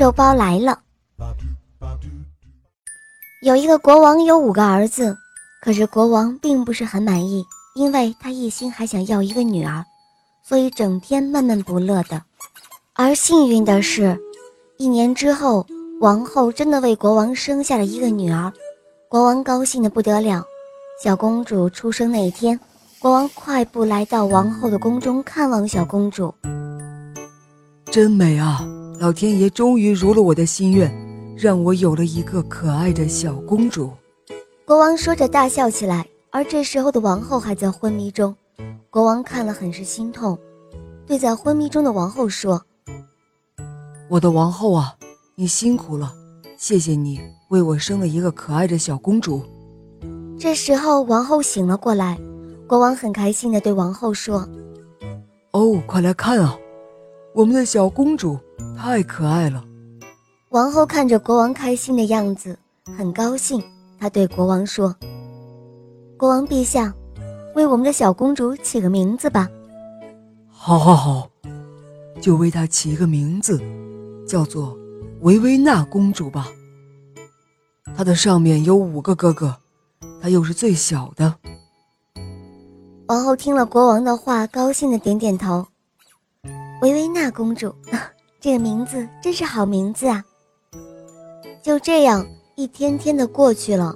肉包来了。有一个国王有五个儿子，可是国王并不是很满意，因为他一心还想要一个女儿，所以整天闷闷不乐的。而幸运的是，一年之后，王后真的为国王生下了一个女儿，国王高兴的不得了。小公主出生那一天，国王快步来到王后的宫中看望小公主，真美啊！老天爷终于如了我的心愿，让我有了一个可爱的小公主。国王说着大笑起来，而这时候的王后还在昏迷中。国王看了很是心痛，对在昏迷中的王后说：“我的王后啊，你辛苦了，谢谢你为我生了一个可爱的小公主。”这时候王后醒了过来，国王很开心地对王后说：“哦，快来看啊，我们的小公主。”太可爱了！王后看着国王开心的样子，很高兴。她对国王说：“国王陛下，为我们的小公主起个名字吧。”“好，好，好，就为她起一个名字，叫做维维娜公主吧。她的上面有五个哥哥，她又是最小的。”王后听了国王的话，高兴的点点头。维维娜公主。这个名字真是好名字啊！就这样，一天天的过去了。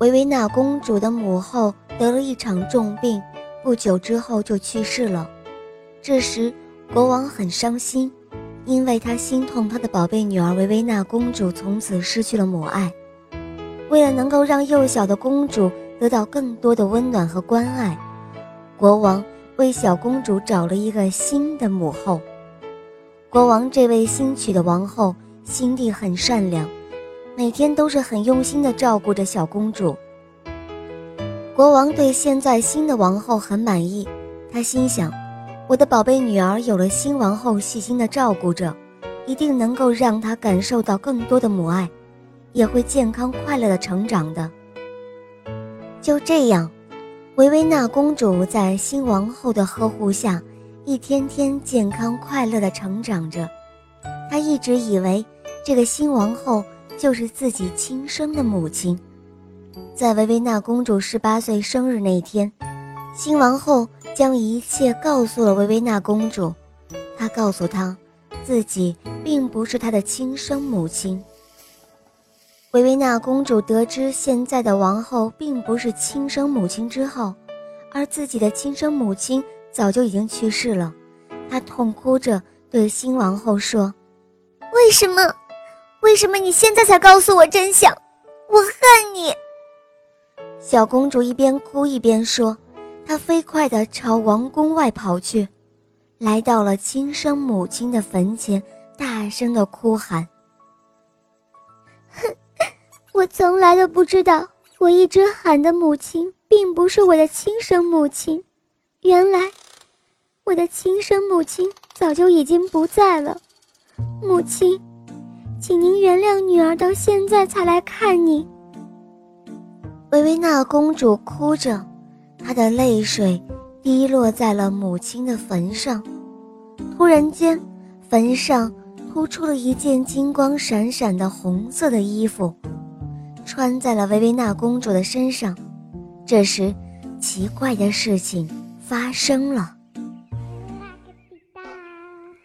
维维娜公主的母后得了一场重病，不久之后就去世了。这时，国王很伤心，因为他心痛他的宝贝女儿维维娜公主从此失去了母爱。为了能够让幼小的公主得到更多的温暖和关爱，国王为小公主找了一个新的母后。国王这位新娶的王后心地很善良，每天都是很用心地照顾着小公主。国王对现在新的王后很满意，他心想：我的宝贝女儿有了新王后细心的照顾着，一定能够让她感受到更多的母爱，也会健康快乐的成长的。就这样，维维娜公主在新王后的呵护下。一天天健康快乐地成长着，他一直以为这个新王后就是自己亲生的母亲。在维维娜公主十八岁生日那天，新王后将一切告诉了维维娜公主。她告诉她，自己并不是她的亲生母亲。维维娜公主得知现在的王后并不是亲生母亲之后，而自己的亲生母亲。早就已经去世了，她痛哭着对新王后说：“为什么？为什么你现在才告诉我真相？我恨你！”小公主一边哭一边说，她飞快地朝王宫外跑去，来到了亲生母亲的坟前，大声地哭喊：“哼，我从来都不知道，我一直喊的母亲并不是我的亲生母亲，原来……”我的亲生母亲早就已经不在了，母亲，请您原谅女儿到现在才来看你。维维娜公主哭着，她的泪水滴落在了母亲的坟上。突然间，坟上突出了一件金光闪闪的红色的衣服，穿在了维维娜公主的身上。这时，奇怪的事情发生了。